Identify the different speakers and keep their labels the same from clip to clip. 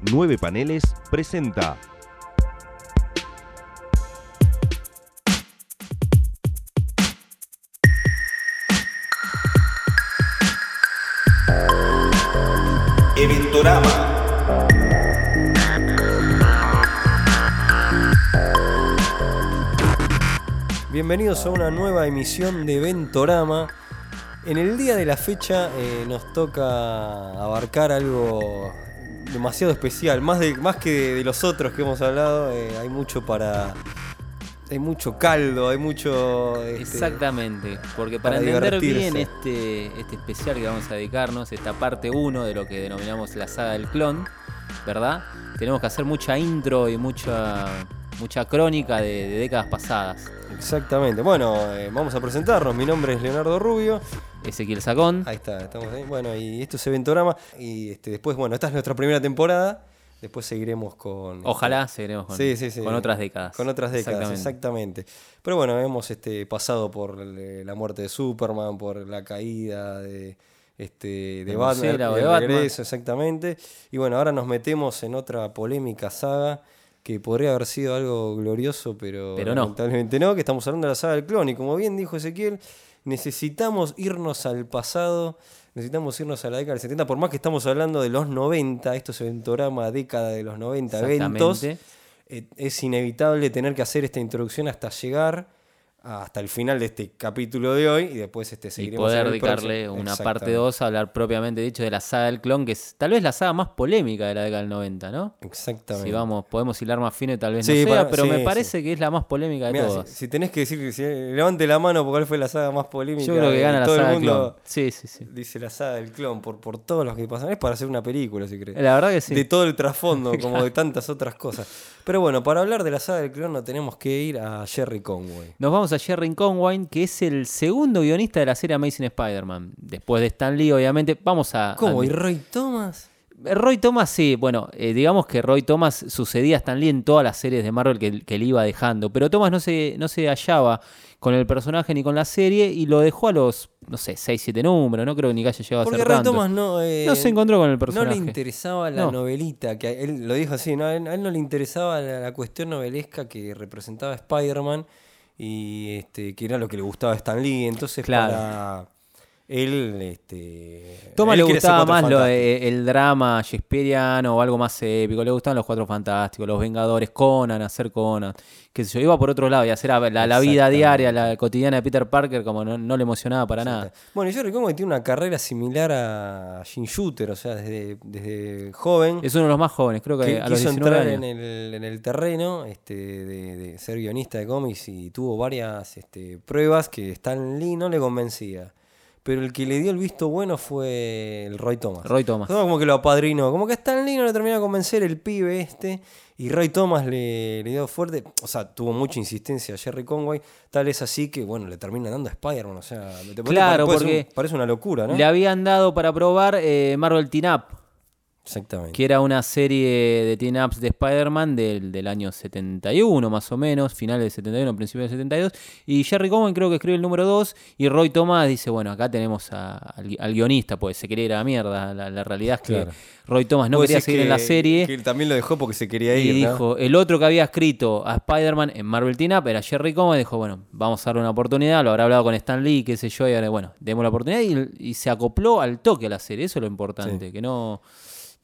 Speaker 1: Nueve Paneles presenta. Eventorama.
Speaker 2: Bienvenidos a una nueva emisión de Ventorama. En el día de la fecha eh, nos toca abarcar algo demasiado especial, más, de, más que de, de los otros que hemos hablado, eh, hay mucho para... Hay mucho caldo, hay mucho... este,
Speaker 3: Exactamente, porque para,
Speaker 2: para
Speaker 3: entender bien este, este especial que vamos a dedicarnos, esta parte 1 de lo que denominamos la saga del clon, ¿verdad? Tenemos que hacer mucha intro y mucha, mucha crónica de, de décadas pasadas.
Speaker 2: Exactamente. Bueno, eh, vamos a presentarnos. Mi nombre es Leonardo Rubio.
Speaker 3: Ezequiel Sacón,
Speaker 2: Ahí está, estamos ahí. Bueno, y esto es Eventorama. Y este, después, bueno, esta es nuestra primera temporada. Después seguiremos con...
Speaker 3: ojalá seguiremos con,
Speaker 2: Sí, sí, sí.
Speaker 3: con otras décadas.
Speaker 2: Con otras décadas,
Speaker 3: Exactamente.
Speaker 2: exactamente. Pero bueno, hemos este, pasado por la muerte de Superman, por la caída de, este, de
Speaker 3: De
Speaker 2: Batman, el
Speaker 3: de Batman.
Speaker 2: regreso, exactamente. Y bueno, ahora nos metemos en otra polémica saga que podría haber sido algo glorioso, pero,
Speaker 3: Pero no.
Speaker 2: lamentablemente no, que estamos hablando de la saga del clon. Y como bien dijo Ezequiel, necesitamos irnos al pasado. Necesitamos irnos a la década del 70, por más que estamos hablando de los 90, esto es Ventorama, década de los 90, eventos eh, es inevitable tener que hacer esta introducción hasta llegar hasta el final de este capítulo de hoy y después este
Speaker 3: Y
Speaker 2: seguiremos
Speaker 3: poder
Speaker 2: en el
Speaker 3: dedicarle
Speaker 2: próximo.
Speaker 3: una parte
Speaker 2: Exactamente.
Speaker 3: 2 a hablar propiamente dicho de la saga del clon, que es tal vez la saga más polémica de la década del 90, ¿no?
Speaker 2: Exactamente.
Speaker 3: Si vamos, podemos hilar más fino y tal vez
Speaker 2: Sí,
Speaker 3: no sea,
Speaker 2: para-
Speaker 3: pero
Speaker 2: sí,
Speaker 3: me
Speaker 2: sí.
Speaker 3: parece que es la más polémica de
Speaker 2: Mirá, si,
Speaker 3: todas.
Speaker 2: si tenés que decir si- levante la mano porque cuál fue la saga más polémica.
Speaker 3: Yo creo que gana la
Speaker 2: todo
Speaker 3: saga
Speaker 2: el
Speaker 3: del clon. Sí, sí, sí.
Speaker 2: Dice la saga del clon por, por todos los que pasan. Es para hacer una película, si crees.
Speaker 3: La verdad que sí.
Speaker 2: De todo el trasfondo, como de tantas otras cosas. Pero bueno, para hablar de la saga del clon no tenemos que ir a Jerry Conway.
Speaker 3: Nos vamos a Jerry Conwine, que es el segundo guionista de la serie Amazing Spider-Man. Después de Stan Lee, obviamente. Vamos a.
Speaker 2: ¿Cómo?
Speaker 3: a-
Speaker 2: ¿Y Roy Thomas?
Speaker 3: Roy Thomas, sí, bueno, eh, digamos que Roy Thomas sucedía a Stan Lee en todas las series de Marvel que, que le iba dejando. Pero Thomas no se, no se hallaba con el personaje ni con la serie y lo dejó a los, no sé, 6, 7 números. No creo ni que haya llegado a
Speaker 2: Porque
Speaker 3: ser
Speaker 2: Roy
Speaker 3: tanto.
Speaker 2: Thomas no. eh,
Speaker 3: no se encontró con el
Speaker 2: No
Speaker 3: personaje.
Speaker 2: le interesaba la
Speaker 3: No.
Speaker 2: novelita, que a él lo dijo así, ¿no? a, él, a él no le interesaba la, la cuestión novelesca que representaba Spider-Man y este, que era lo que le gustaba a Stan Lee. Entonces,
Speaker 3: Claro.
Speaker 2: para él, este.
Speaker 3: Thomas
Speaker 2: él
Speaker 3: le gustaba más lo, el drama shakespeariano o algo más épico. Le gustaban los Cuatro Fantásticos, los Vengadores, Conan, hacer Conan. Que se yo, iba por otro lado y hacer la, la vida diaria, la cotidiana de Peter Parker, como no, no le emocionaba para nada.
Speaker 2: Bueno, y Jerry Conway tiene una carrera similar a Jim Shooter, o sea, desde, desde joven.
Speaker 3: Es uno de los más jóvenes, creo que,
Speaker 2: que
Speaker 3: a los
Speaker 2: quiso
Speaker 3: 19
Speaker 2: entrar
Speaker 3: años.
Speaker 2: en el, en el terreno este, de, de ser guionista de cómics y tuvo varias este, pruebas que Stan Lee no le convencía. Pero el que le dio el visto bueno fue el Roy Thomas.
Speaker 3: Roy Thomas.
Speaker 2: Todo como que lo apadrinó. Como que Stan Lee no le terminó de convencer el pibe este. Y Roy Thomas le, le dio fuerte. O sea, tuvo mucha insistencia a Jerry Conway. Tal es así que, bueno, le termina dando a Spider-Man. O sea, te-
Speaker 3: Claro, porque
Speaker 2: un- parece una locura, ¿no?
Speaker 3: Le habían dado para probar eh, Marvel Teen Up,
Speaker 2: Exactamente.
Speaker 3: que era una serie de Teen Ups de Spider-Man del, del año 71 más o menos, finales del 71, principios del 72. Y Jerry Cohen creo que escribe el número 2 y Roy Thomas dice, bueno, acá tenemos a- al, gui- al guionista, pues se quería ir a la mierda. La, la realidad es que
Speaker 2: Claro.
Speaker 3: Roy Thomas no
Speaker 2: Vos
Speaker 3: quería seguir en la serie.
Speaker 2: Que él también lo dejó porque se quería
Speaker 3: Y
Speaker 2: ir. ¿no?
Speaker 3: dijo, el otro que había escrito a Spider-Man en Marvel Teen Up era Jerry Cohen, dijo, bueno, vamos a darle una oportunidad, lo habrá hablado con Stan Lee, qué sé yo, y ahora, bueno, demos la oportunidad y, y se acopló al toque a la serie, eso es lo importante, que no,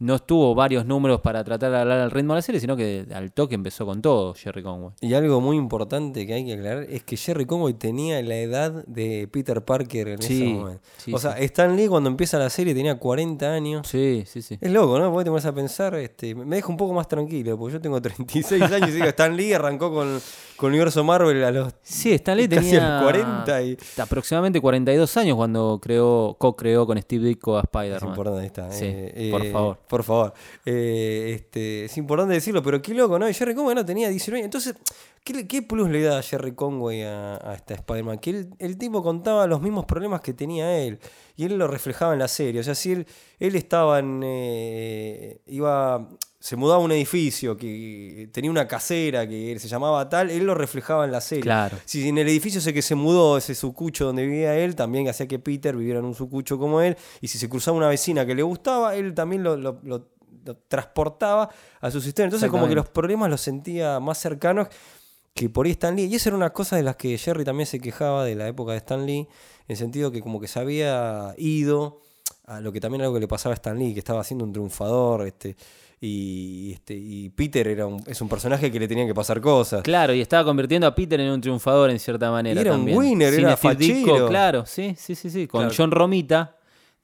Speaker 3: no estuvo varios números para tratar de hablar al ritmo de la serie, sino que al toque empezó con todo Jerry Conway.
Speaker 2: Y algo muy importante que hay que aclarar es que Jerry Conway tenía la edad de Peter Parker en
Speaker 3: Sí,
Speaker 2: ese momento.
Speaker 3: sí,
Speaker 2: o sea, Stan Lee cuando empieza la serie tenía 40 años.
Speaker 3: Sí, sí, sí.
Speaker 2: Es loco, ¿no? Porque te pones a pensar, este, me deja un poco más tranquilo, porque yo tengo 36 años y digo, Stan Lee arrancó con, con el universo Marvel a los
Speaker 3: Sí, Stan Lee
Speaker 2: casi
Speaker 3: tenía
Speaker 2: a los 40 y...
Speaker 3: aproximadamente 42 años cuando creó, co-creó con Steve Ditko a
Speaker 2: Es
Speaker 3: Spider-Man.
Speaker 2: importante, ahí está.
Speaker 3: Sí,
Speaker 2: eh,
Speaker 3: por
Speaker 2: eh,
Speaker 3: favor.
Speaker 2: Por favor. Eh, este, es importante decirlo, pero qué loco, ¿no? Jerry Conway no tenía 19 años. Entonces, ¿qué, plus le da a Jerry Conway a, esta Spider-Man? Que el tipo contaba los mismos problemas que tenía él. Y él lo reflejaba en la serie. O sea, si él, él estaba en. eh, iba. Se mudaba a un edificio que tenía una casera que se llamaba tal, él lo reflejaba en la serie.
Speaker 3: Claro.
Speaker 2: Si en el edificio ese que se mudó, ese sucucho donde vivía él, también hacía que Peter viviera en un sucucho como él. Y si se cruzaba una vecina que le gustaba, él también lo, lo- lo- lo transportaba a sus historias. Entonces como que los problemas los sentía más cercanos que por ahí Stan Lee. Y esa era una cosa de las que Jerry también se quejaba de la época de Stan Lee, en el sentido que como que se había ido a lo que también era algo que le pasaba a Stan Lee, que estaba siendo un triunfador, este, y, este, y Peter era un, es un personaje que le tenían que pasar cosas.
Speaker 3: Claro, y estaba convirtiendo a Peter en un triunfador en cierta manera.
Speaker 2: Y era un
Speaker 3: también.
Speaker 2: winner,
Speaker 3: Sin
Speaker 2: era fachero.
Speaker 3: claro, sí, sí, sí, sí. Con
Speaker 2: Claro.
Speaker 3: John Romita,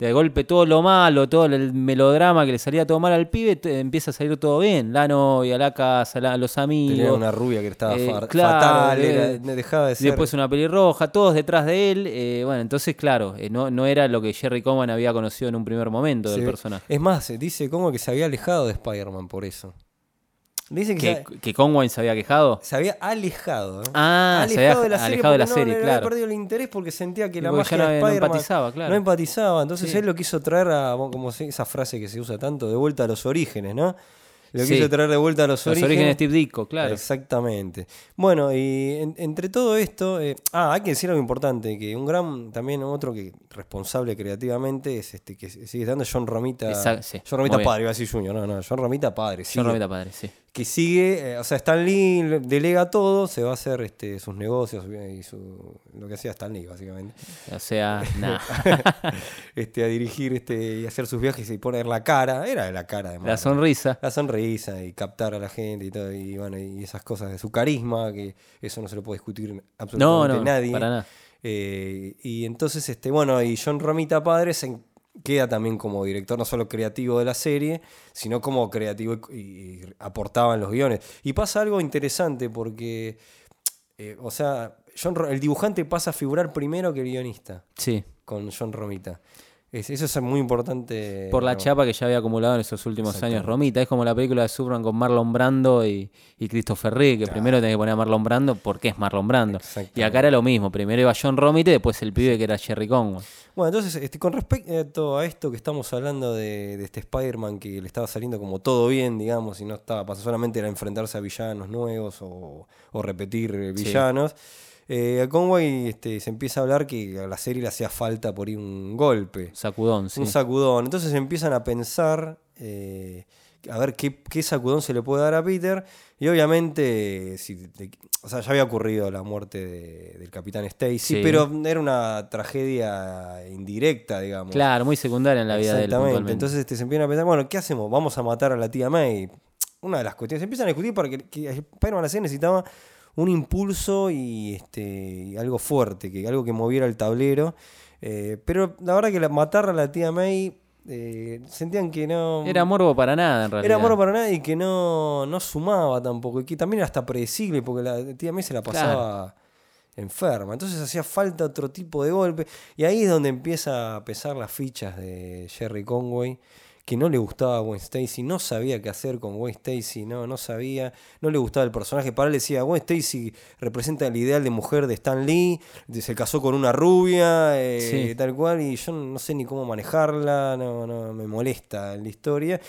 Speaker 3: de golpe todo lo malo, todo el melodrama que le salía todo mal al pibe, te- empieza a salir todo bien. La novia, la casa, la- los amigos.
Speaker 2: Tenía una rubia que estaba
Speaker 3: Eh,
Speaker 2: far-
Speaker 3: claro,
Speaker 2: fatal,
Speaker 3: eh,
Speaker 2: era- dejaba de ser.
Speaker 3: Después una pelirroja, todos detrás de él. eh, bueno, entonces, claro, eh, no, no era lo que Jerry Cohen había conocido en un primer momento del personaje.
Speaker 2: Es más, dice como que se había alejado de Spider-Man por eso. Dice que,
Speaker 3: ¿Que, que Conway se había quejado?
Speaker 2: se había alejado. ¿eh?
Speaker 3: Ah, se había alejado de la
Speaker 2: no,
Speaker 3: serie,
Speaker 2: le había
Speaker 3: claro.
Speaker 2: perdido el interés porque sentía que
Speaker 3: Y
Speaker 2: la magia
Speaker 3: no-
Speaker 2: de
Speaker 3: no empatizaba, claro.
Speaker 2: no empatizaba. Entonces
Speaker 3: Sí.
Speaker 2: él lo quiso traer a, como esa frase que se usa tanto, de vuelta a los orígenes, ¿no? Lo
Speaker 3: Sí.
Speaker 2: quiso traer de vuelta a los,
Speaker 3: Los orígenes de Steve Ditko, claro.
Speaker 2: Exactamente. Bueno, y en- entre todo esto, eh, ah, hay que decir algo importante, que un gran, también otro que responsable creativamente es este que sigue estando John Romita.
Speaker 3: Exacto, sí,
Speaker 2: John Romita
Speaker 3: muy bien.
Speaker 2: padre, iba a decir Junior, no, no, John Romita padre.
Speaker 3: John
Speaker 2: sigue-
Speaker 3: Romita padre, sí.
Speaker 2: Que sigue, eh, o sea, Stan Lee le- delega todo, se va a hacer este, sus negocios y su, lo que hacía Stan Lee, básicamente.
Speaker 3: O sea, nada.
Speaker 2: este, a dirigir este, y hacer sus viajes y poner la cara, era la cara de
Speaker 3: La sonrisa.
Speaker 2: La sonrisa y captar a la gente y todo, y bueno, y esas cosas de su carisma, que eso no se lo puede discutir
Speaker 3: No,
Speaker 2: absolutamente
Speaker 3: no,
Speaker 2: nadie.
Speaker 3: para nada.
Speaker 2: Eh, y entonces, este, bueno, y John Romita Padre se queda también como director, no solo creativo de la serie, sino como creativo y, y aportaba en los guiones. Y pasa algo interesante porque, eh, o sea, John el dibujante pasa a figurar primero que el guionista
Speaker 3: Sí.
Speaker 2: con John Romita. Es- eso es muy importante.
Speaker 3: Por la chapa que ya había acumulado en esos últimos años. Romita. Es como la película de Superman con Marlon Brando y, y Christopher Reeve, que primero tenés que poner a Marlon Brando porque es Marlon Brando. Y acá era lo mismo. Primero iba John Romita y después el pibe que era Jerry Conway.
Speaker 2: Bueno, entonces, este, con respecto a esto que estamos hablando de, de este Spider-Man que le estaba saliendo como todo bien, digamos, y no estaba pasando solamente era enfrentarse a villanos nuevos o, o repetir
Speaker 3: Sí.
Speaker 2: Eh, a Conway este, se empieza a hablar que a la serie le hacía falta por ahí un golpe,
Speaker 3: Sacudón, sí.
Speaker 2: un sacudón. Entonces empiezan a pensar eh, a ver qué, qué sacudón se le puede dar a Peter. Y obviamente, si o sea, ya había ocurrido la muerte de- del capitán Stacy,
Speaker 3: Sí.
Speaker 2: pero era una tragedia indirecta, digamos.
Speaker 3: Claro, muy secundaria en la vida de él.
Speaker 2: Exactamente. Entonces este, se empiezan a pensar, bueno, ¿qué hacemos? Vamos a matar a la tía May. Una de las cuestiones. Se empiezan a discutir porque que Spider-Man la serie necesitaba un impulso y este y algo fuerte, que algo que moviera el tablero. Eh, pero la verdad que la- matar a la tía May eh, sentían que no.
Speaker 3: Era morbo para nada, en realidad.
Speaker 2: Era morbo para nada y que no, no sumaba tampoco. Y que también era hasta predecible porque la tía May se la pasaba enferma. Entonces hacía falta otro tipo de golpe. Y ahí es donde empieza a pesar las fichas de Jerry Conway. Que no le gustaba a Gwen Stacy, no sabía qué hacer con Gwen Stacy, no, no sabía, no le gustaba el personaje. Para él decía, Gwen Stacy representa el ideal de mujer de Stan Lee, se casó con una rubia, eh,
Speaker 3: Sí.
Speaker 2: tal cual, y yo no sé ni cómo manejarla, no, no, me molesta la historia.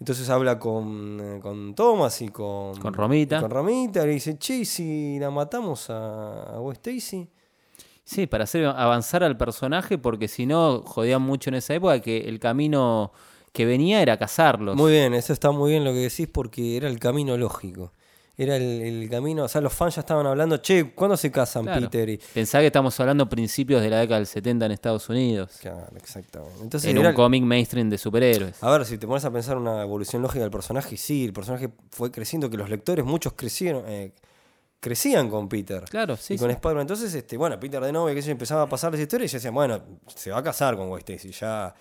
Speaker 2: Entonces habla con, eh, con Thomas y con,
Speaker 3: Con Romita.
Speaker 2: y con Romita, le dice, che, ¿y si la matamos a, a Gwen Stacy.
Speaker 3: Sí, para hacer avanzar al personaje, porque si no, jodían mucho en esa época que el camino que venía era cazarlos.
Speaker 2: Muy bien, eso está muy bien lo que decís porque era el camino lógico. Era el, el camino, o sea, los fans ya estaban hablando, che, ¿cuándo se casan
Speaker 3: Claro.
Speaker 2: Peter? Y,
Speaker 3: Pensá que estamos hablando principios de la década del 70 en Estados Unidos.
Speaker 2: claro, exactamente. Entonces,
Speaker 3: En
Speaker 2: era
Speaker 3: un
Speaker 2: el-
Speaker 3: cómic mainstream de superhéroes.
Speaker 2: a ver, si te pones a pensar una evolución lógica del personaje, sí, el personaje fue creciendo, que los lectores, muchos crecieron, eh, crecían con Peter.
Speaker 3: Claro, sí.
Speaker 2: y con
Speaker 3: sí.
Speaker 2: Spider-Man. Entonces, este, bueno, Peter de novia, que se empezaba a pasar las historias y ya decían, bueno, se va a casar con Stacy, ya.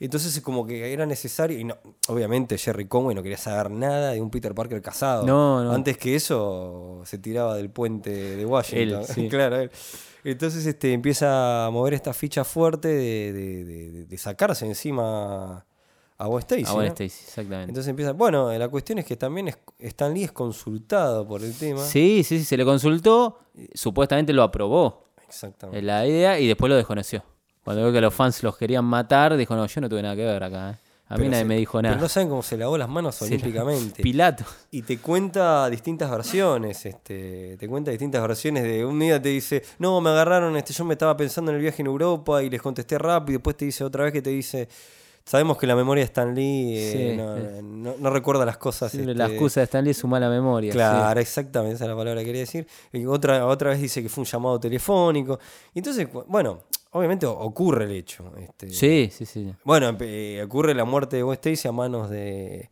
Speaker 2: Entonces, es como que era necesario. Y no, obviamente, Jerry Conway no quería saber nada de un Peter Parker casado.
Speaker 3: No, no.
Speaker 2: Antes que eso, se tiraba del puente de Washington.
Speaker 3: Él, sí.
Speaker 2: claro, él. Entonces, este, empieza a mover esta ficha fuerte de, de- de- de sacarse encima a Gwen Stacy.
Speaker 3: Ah, bueno,
Speaker 2: ¿no?
Speaker 3: Stacy, exactamente.
Speaker 2: Entonces empieza. Bueno, la cuestión es que también es- Stan Lee es consultado por el tema.
Speaker 3: Sí, sí, sí, se le consultó, supuestamente lo aprobó
Speaker 2: Exactamente.
Speaker 3: en la idea y después lo desconoció. Cuando vio que los fans los querían matar, dijo, no, yo no tuve nada que ver acá. ¿eh". A mí
Speaker 2: Pero
Speaker 3: nadie
Speaker 2: se-
Speaker 3: me dijo
Speaker 2: Pero
Speaker 3: nada.
Speaker 2: no saben cómo se lavó las manos
Speaker 3: Sí,
Speaker 2: olímpicamente.
Speaker 3: Pilato.
Speaker 2: Y te cuenta distintas versiones, este, te cuenta distintas versiones de un día te dice, no, me agarraron, este, yo me estaba pensando en el viaje en Europa y les contesté rápido, después te dice otra vez que te dice, Sabemos que la memoria de Stan Lee eh,
Speaker 3: Sí,
Speaker 2: no,
Speaker 3: sí.
Speaker 2: no- no recuerda las cosas.
Speaker 3: Siempre
Speaker 2: este,
Speaker 3: La excusa de Stanley es su mala memoria. sí.
Speaker 2: Claro, exactamente, esa es la palabra que quería decir. Y otra, otra vez dice que fue un llamado telefónico. Y entonces, bueno, obviamente ocurre el hecho. Este,
Speaker 3: Sí, sí, sí.
Speaker 2: Bueno, eh, ocurre la muerte de West Stacy a manos de.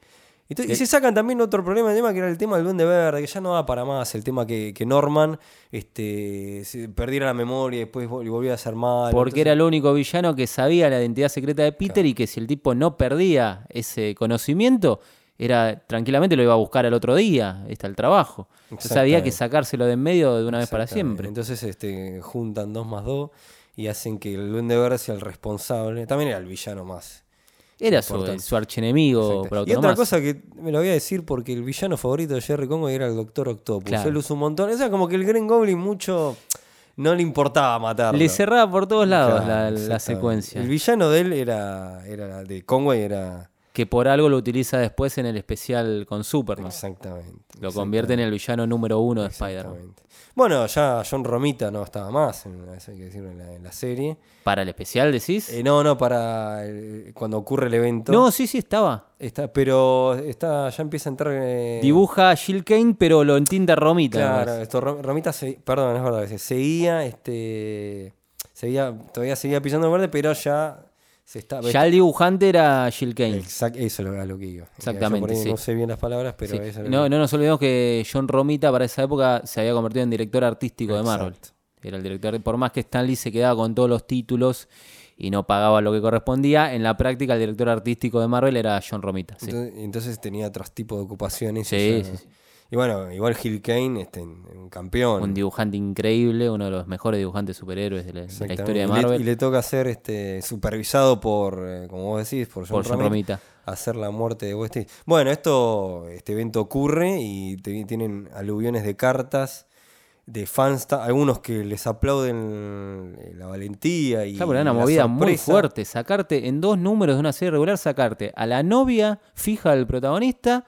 Speaker 2: Y, se sacan también otro problema de tema que era el tema del Duende Verde, que ya no da para más. El tema que, que Norman este, perdiera la memoria y después volviera a ser malo.
Speaker 3: Porque
Speaker 2: Entonces-
Speaker 3: era el único villano que sabía la identidad secreta de Peter y que si el tipo no perdía ese conocimiento, era tranquilamente lo iba a buscar al otro día, está el trabajo. Entonces había que sacárselo de en medio de una vez para siempre.
Speaker 2: Entonces este, juntan dos más dos y hacen que el Duende Verde sea el responsable. También era el villano más.
Speaker 3: Era su, su por
Speaker 2: Y otra cosa que me lo voy a decir porque el villano favorito de Jerry Conway era el Doctor Octopus.
Speaker 3: Claro.
Speaker 2: Él usó un montón. O sea, como que el Green Goblin mucho no le importaba matarlo.
Speaker 3: Le cerraba por todos lados
Speaker 2: Claro,
Speaker 3: la- la, secuencia.
Speaker 2: El villano de él era, era de Conway era
Speaker 3: Que por algo lo utiliza después en el especial con Superman.
Speaker 2: exactamente.
Speaker 3: Lo convierte en el villano número uno de Spider-Man.
Speaker 2: Exactamente. Bueno, ya John Romita no estaba más, en, eso hay que decirlo, en la, en la serie.
Speaker 3: ¿Para el especial decís?
Speaker 2: Eh, no, no, para el- cuando ocurre el evento.
Speaker 3: no, sí, sí, estaba.
Speaker 2: Está, pero está, ya empieza a entrar. eh,
Speaker 3: Dibuja a Jill Kane, pero lo entinta Romita.
Speaker 2: Claro,
Speaker 3: además.
Speaker 2: esto, Ro- Romita, se- perdón, es verdad, se- seguía, este, seguía, todavía seguía pisando el verde, pero ya se está.
Speaker 3: Ya el dibujante era Jill Kane.
Speaker 2: Exact- eso es lo- que iba.
Speaker 3: Exactamente,
Speaker 2: Yo
Speaker 3: sí.
Speaker 2: No sé bien las palabras, pero
Speaker 3: Sí.
Speaker 2: eso
Speaker 3: No, no nos olvidemos que John Romita para esa época se había convertido en director artístico de Marvel. Era el director, por más que Stan Lee se quedaba con todos los títulos y no pagaba lo que correspondía, en la práctica el director artístico de Marvel era John Romita. Sí,
Speaker 2: Entonces, entonces tenía otros tipos de ocupaciones. y
Speaker 3: Sí,
Speaker 2: ya-
Speaker 3: sí, sí.
Speaker 2: Y bueno, igual Gil Kane, este, un campeón.
Speaker 3: Un dibujante increíble, uno de los mejores dibujantes superhéroes de la, de la
Speaker 2: Exactamente.
Speaker 3: historia de
Speaker 2: Y le-
Speaker 3: Marvel.
Speaker 2: Y le, toca ser este, supervisado por, eh, como vos decís, por John,
Speaker 3: por
Speaker 2: Romita, hacer la muerte de West Stacy. Bueno, esto, este evento ocurre y te- tienen aluviones de cartas de fans, algunos que les aplauden eh, la valentía y
Speaker 3: Claro, pero una movida muy fuerte. Sacarte en dos números de una serie regular, sacarte a la novia fija del protagonista,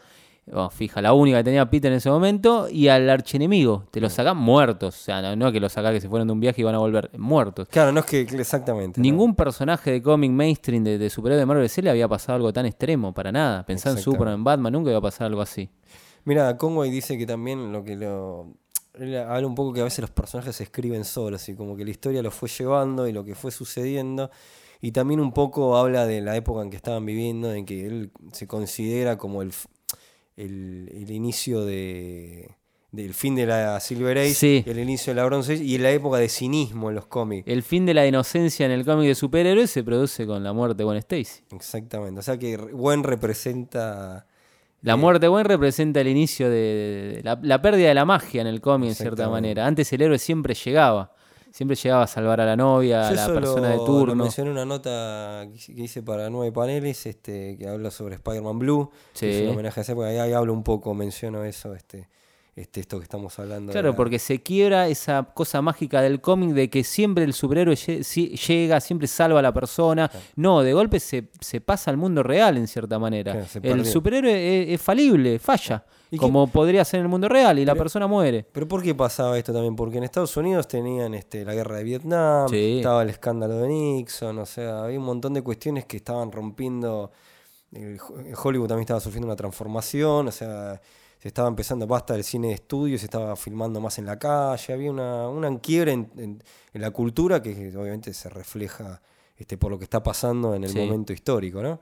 Speaker 3: o fija, la única que tenía Peter en ese momento, y al archienemigo. Te los sacás muertos. O sea, no, no que los sacás que se fueron de un viaje y van a volver muertos.
Speaker 2: Claro, no es que exactamente. ¿no?
Speaker 3: Ningún personaje de cómic mainstream de, de superhéroe de Marvel C le había pasado algo tan extremo, para nada. Pensá en. Superman, en Batman, nunca iba a pasar algo así.
Speaker 2: Mira, Conway dice que también lo que lo. Él habla un poco que a veces los personajes se escriben solos y como que la historia lo fue llevando y lo que fue sucediendo. Y también un poco habla de la época en que estaban viviendo, en que él se considera como el, el, el inicio de, del fin de la Silver Age,
Speaker 3: Sí.
Speaker 2: el inicio de la Bronze Age y la época de cinismo en los cómics.
Speaker 3: El fin de la inocencia en el cómic de superhéroes se produce con la muerte de Gwen Stacy.
Speaker 2: Exactamente. O sea que Gwen representa.
Speaker 3: La muerte de Gwen representa el inicio de, de la, la pérdida de la magia en el cómic, en cierta manera. Antes el héroe siempre llegaba. Siempre llegaba a salvar a la novia, a la persona de turno.
Speaker 2: mencioné en una nota que hice- para nueve paneles, este, que habla sobre Spider-Man Blue. que
Speaker 3: Sí.
Speaker 2: Es un homenaje a esa época. Ahí, ahí hablo un poco, menciono eso, este, este, esto que estamos hablando. de
Speaker 3: Claro,
Speaker 2: la-
Speaker 3: porque se quiebra esa cosa mágica del cómic de que siempre el superhéroe lle- si- llega, siempre salva a la persona. No, de golpe se, se pasa al mundo real en cierta manera.
Speaker 2: Claro,
Speaker 3: el superhéroe es, es falible, falla,
Speaker 2: ¿Y qué-
Speaker 3: como podría ser en el mundo real y la persona muere.
Speaker 2: Pero ¿por qué pasaba esto también? Porque en Estados Unidos tenían este, la guerra de Vietnam,
Speaker 3: Sí.
Speaker 2: estaba el escándalo de Nixon, o sea, había un montón de cuestiones que estaban rompiendo. Hollywood también estaba sufriendo una transformación, o sea, se estaba empezando, basta del cine de estudio, se estaba filmando más en la calle, había una, una quiebre en, en- en la cultura que obviamente se refleja este, por lo que está pasando en el
Speaker 3: Sí.
Speaker 2: momento histórico, ¿no?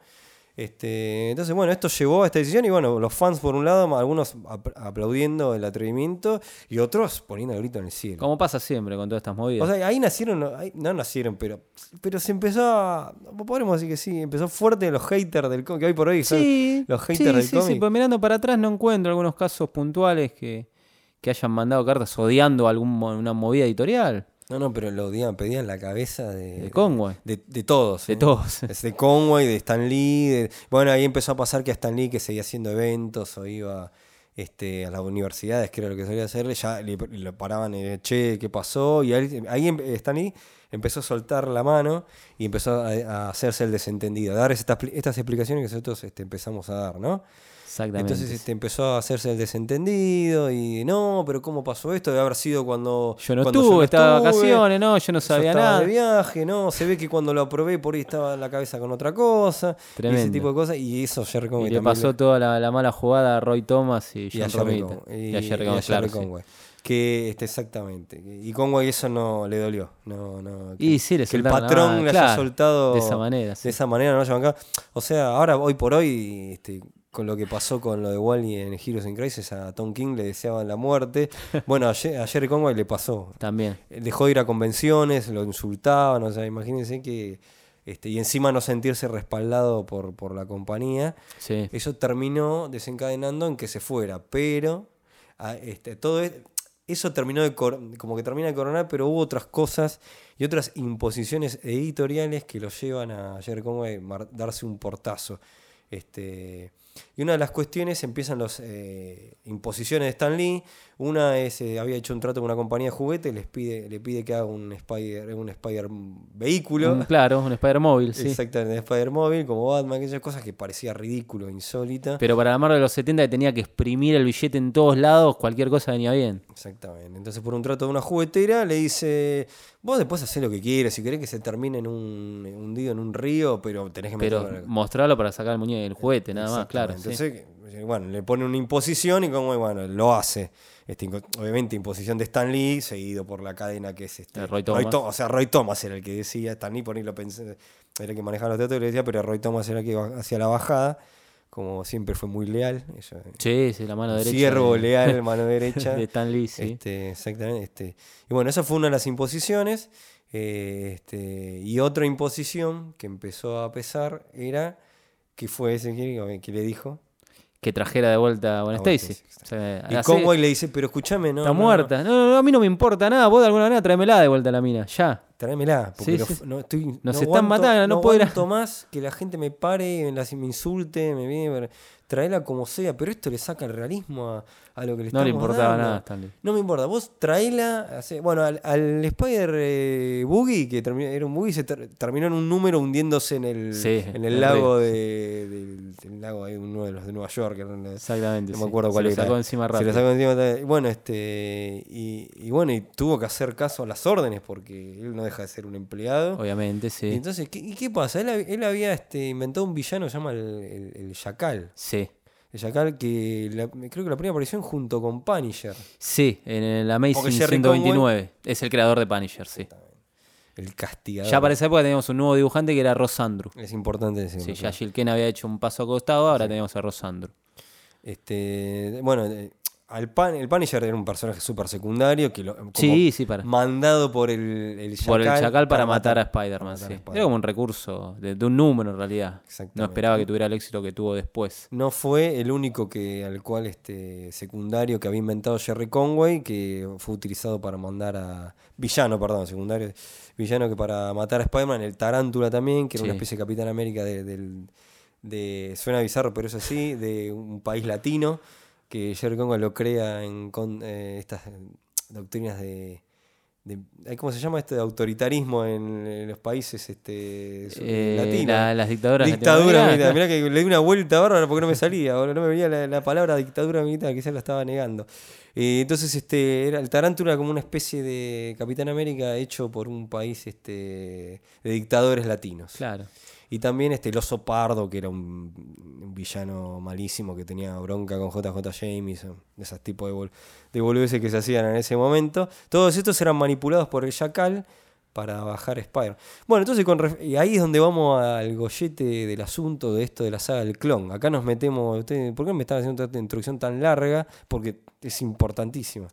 Speaker 2: Este, entonces, bueno, esto llevó a esta decisión y bueno, los fans por un lado, algunos ap- aplaudiendo el atrevimiento y otros poniendo el grito en el cielo.
Speaker 3: Como pasa siempre con todas estas movidas.
Speaker 2: O sea, ahí nacieron, ahí- no nacieron, pero, pero se empezó a, podemos decir que sí, empezó fuerte los haters del cómic, que hoy por hoy son
Speaker 3: sí,
Speaker 2: los
Speaker 3: sí,
Speaker 2: haters del
Speaker 3: sí, sí,
Speaker 2: cómic.
Speaker 3: pues mirando para atrás no encuentro algunos casos puntuales que, que hayan mandado cartas odiando alguna movida editorial
Speaker 2: No, no, pero lo odiaban, pedían la cabeza de,
Speaker 3: de Conway.
Speaker 2: de, de todos.
Speaker 3: De
Speaker 2: ¿eh?
Speaker 3: todos.
Speaker 2: Es de Conway, de Stan Lee. de- Bueno, ahí empezó a pasar que a Stan Lee que seguía haciendo eventos o iba este, a las universidades, que era lo que solía hacerle, ya le, le paraban, eh, che, ¿qué pasó? Y ahí, ahí em- Stan Lee empezó a soltar la mano y empezó a, a hacerse el desentendido, a dar estas, estas explicaciones que nosotros este, empezamos a dar, ¿no?
Speaker 3: Exactamente.
Speaker 2: Entonces este, empezó a hacerse el desentendido y no, pero ¿cómo pasó esto? Debe haber sido cuando.
Speaker 3: Yo no
Speaker 2: cuando
Speaker 3: estuve, estaba de vacaciones, no, yo no
Speaker 2: yo
Speaker 3: sabía
Speaker 2: estaba
Speaker 3: nada.
Speaker 2: de viaje, ¿no? Se ve que cuando lo aprobé por ahí estaba en la cabeza con otra cosa. Y ese
Speaker 3: Tremendo.
Speaker 2: tipo de cosas. Y eso Jerry
Speaker 3: Y
Speaker 2: Conway
Speaker 3: le
Speaker 2: también
Speaker 3: pasó toda la, la mala jugada a Roy Thomas y
Speaker 2: y a
Speaker 3: John
Speaker 2: Jerry. Conway.
Speaker 3: Y a Jerry
Speaker 2: y a
Speaker 3: Conway,
Speaker 2: Jerry
Speaker 3: claro, sí.
Speaker 2: Conway. Que este, exactamente. Y Conway eso no le dolió. No, no, que,
Speaker 3: Y sí, le
Speaker 2: que el patrón le haya
Speaker 3: claro,
Speaker 2: soltado
Speaker 3: de esa manera, sí.
Speaker 2: De esa manera no haya bancado. O sea, ahora, hoy por hoy, este, con lo que pasó con lo de Wally en Heroes in Crisis, a Tom King le deseaban la muerte. Bueno, a, Jerry Conway le pasó.
Speaker 3: También.
Speaker 2: Dejó de ir a convenciones, lo insultaban, o sea, imagínense que. Este, y encima no sentirse respaldado por, por la compañía.
Speaker 3: Sí.
Speaker 2: Eso terminó desencadenando en que se fuera, pero a- este, todo es- eso terminó de como que termina de coronar, pero hubo otras cosas y otras imposiciones editoriales que lo llevan a Jerry Conway darse un portazo. Este, y una de las cuestiones empiezan las imposiciones de Stan Lee. Una es, eh, había hecho un trato con una compañía de juguetes, les pide, le pide que haga un Spider, un Spider vehículo.
Speaker 3: Un- claro, un Spider móvil, sí.
Speaker 2: Exactamente, de Spider-Móvil, como Batman, aquellas cosas que parecía ridículo, insólita.
Speaker 3: Pero para la Marvel de los 70 que tenía que exprimir el billete en todos lados, cualquier cosa venía bien.
Speaker 2: Exactamente. Entonces, por un trato de una juguetera, le dice: Vos después hacés lo que quieras, si querés que se termine en un hundido en un río, pero tenés que
Speaker 3: Pero mostrarlo para sacar el muñeco el juguete, nada más, claro.
Speaker 2: Entonces, bueno, le pone una imposición y como, bueno, lo hace. Este, obviamente, imposición de Stan Lee, seguido por la cadena que es este.
Speaker 3: Roy Thomas.
Speaker 2: Tho- o sea, Roy Thomas era el que decía, Stan Lee por ahí lo pensé, era el que manejaba los teatros y le decía, pero Roy Thomas era el que hacía la bajada. Como siempre fue muy leal. Eso,
Speaker 3: Sí, sí, la mano derecha.
Speaker 2: Siervo
Speaker 3: de-
Speaker 2: leal, mano derecha.
Speaker 3: de Stan Lee, sí.
Speaker 2: Este, exactamente. Este. Y bueno, esa fue una de las imposiciones. eh, este, y otra imposición que empezó a pesar era que fue ese que, que le dijo.
Speaker 3: Que trajera de vuelta a Gwen Stacy. O sea,
Speaker 2: Y Conway le dice, pero escúchame, no.
Speaker 3: está
Speaker 2: no,
Speaker 3: muerta. No, no, no, a mí no me importa nada. Vos de alguna manera tráemela de vuelta a la mina. Ya.
Speaker 2: Tráemela, porque
Speaker 3: Sí,
Speaker 2: lo-
Speaker 3: sí.
Speaker 2: no, estoy,
Speaker 3: Nos
Speaker 2: no
Speaker 3: están
Speaker 2: aguanto-
Speaker 3: matando, no
Speaker 2: no
Speaker 3: puedo ir a-
Speaker 2: aguanto más que la gente me pare, me, me insulte, me viene, traela como sea, pero esto le saca el realismo a, a lo que le
Speaker 3: No le importaba
Speaker 2: dando.
Speaker 3: nada a Stan Lee.
Speaker 2: No me importa, vos traela. bueno, al, al Spider eh, Boogie, que terminó- era un Boogie, se ter- terminó en un número hundiéndose en el,
Speaker 3: Sí,
Speaker 2: en el lago de, del, del lago, hay uno de los de Nueva York.
Speaker 3: Exactamente.
Speaker 2: no me acuerdo
Speaker 3: Se
Speaker 2: cuál
Speaker 3: lo
Speaker 2: era.
Speaker 3: sacó encima
Speaker 2: Se
Speaker 3: rápido.
Speaker 2: lo sacó encima. Bueno, este. Y, y bueno, y tuvo que hacer caso a las órdenes porque él no deja de ser un empleado.
Speaker 3: Obviamente,
Speaker 2: Y
Speaker 3: sí.
Speaker 2: entonces, ¿qué, y qué pasa? Él, hab- él había este, inventado un villano que se llama el, el, el Yacal.
Speaker 3: Sí.
Speaker 2: El Yacal que la- creo que la primera aparición junto con Punisher.
Speaker 3: Sí, en el Amazing
Speaker 2: Porque Jerry
Speaker 3: 129. Es el creador de Punisher, sí.
Speaker 2: El castigador.
Speaker 3: Ya para esa época teníamos un nuevo dibujante que era Ross Andrew.
Speaker 2: Es importante decirlo.
Speaker 3: Sí, ya
Speaker 2: claro.
Speaker 3: Jill Ken había hecho un paso acostado, ahora tenemos a Ross Andrew.
Speaker 2: Este, bueno, eh, al Pan, el Punisher era un personaje súper secundario que lo,
Speaker 3: Sí, sí, para.
Speaker 2: mandado por el, el
Speaker 3: Por el chacal para, matar, a Spider-Man, sí. Era como un recurso de, de un número en realidad. No esperaba que tuviera el éxito que tuvo después.
Speaker 2: No fue el único que al cual este secundario que había inventado Jerry Conway, que fue utilizado para mandar a. Villano, perdón, secundario. Villano que para matar a Spider-Man, el Tarántula también, que era una especie de Capitán América de- Suena bizarro, pero es así, de un país latino, que Jerry Conway lo crea en con, eh, estas eh, doctrinas de. de- ¿Cómo se llama esto de autoritarismo en, en los países este,
Speaker 3: Eh,
Speaker 2: latinos?
Speaker 3: la- las dictaduras
Speaker 2: Dictadura militar. Mirá que le di una vuelta bárbara porque no me salía, no me venía la, la palabra dictadura militar, quizás la estaba negando. Eh, entonces, este, era el Tarántula como una especie de Capitán América hecho por un país este, de dictadores latinos.
Speaker 3: Claro.
Speaker 2: Y también este, el oso pardo, que era un, villano malísimo que tenía bronca con JJ Jameson, de esos tipos de, bol de boludeces que se hacían en ese momento. Todos estos eran manipulados por el Chacal para bajar Spider. Bueno, entonces ahí es donde vamos al gollete del asunto de esto de la saga del clon. Acá nos metemos. ¿Por qué me están haciendo esta introducción tan larga? Porque es importantísima.